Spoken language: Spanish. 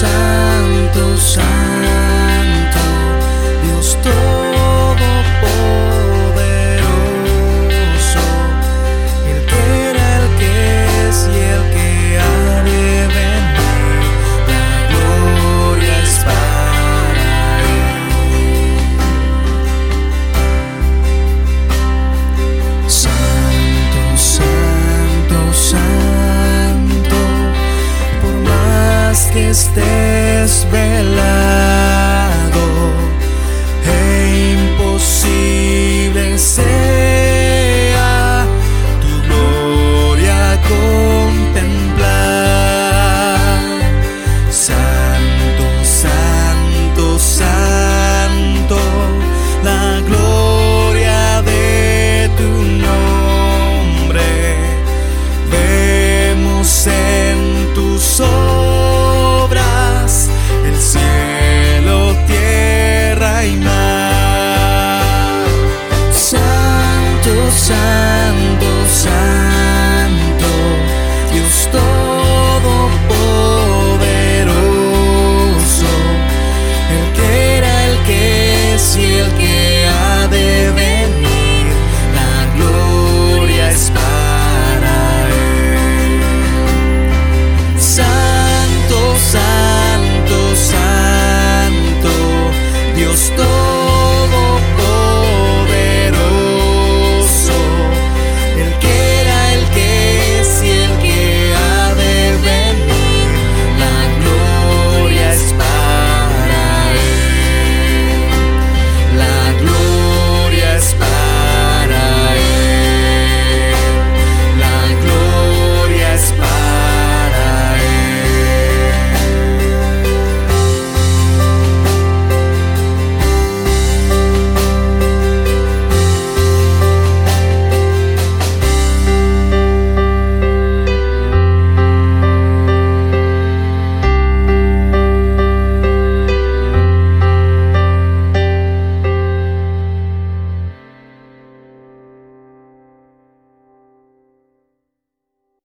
Santo, Santo, Dios. Estés velado estoy.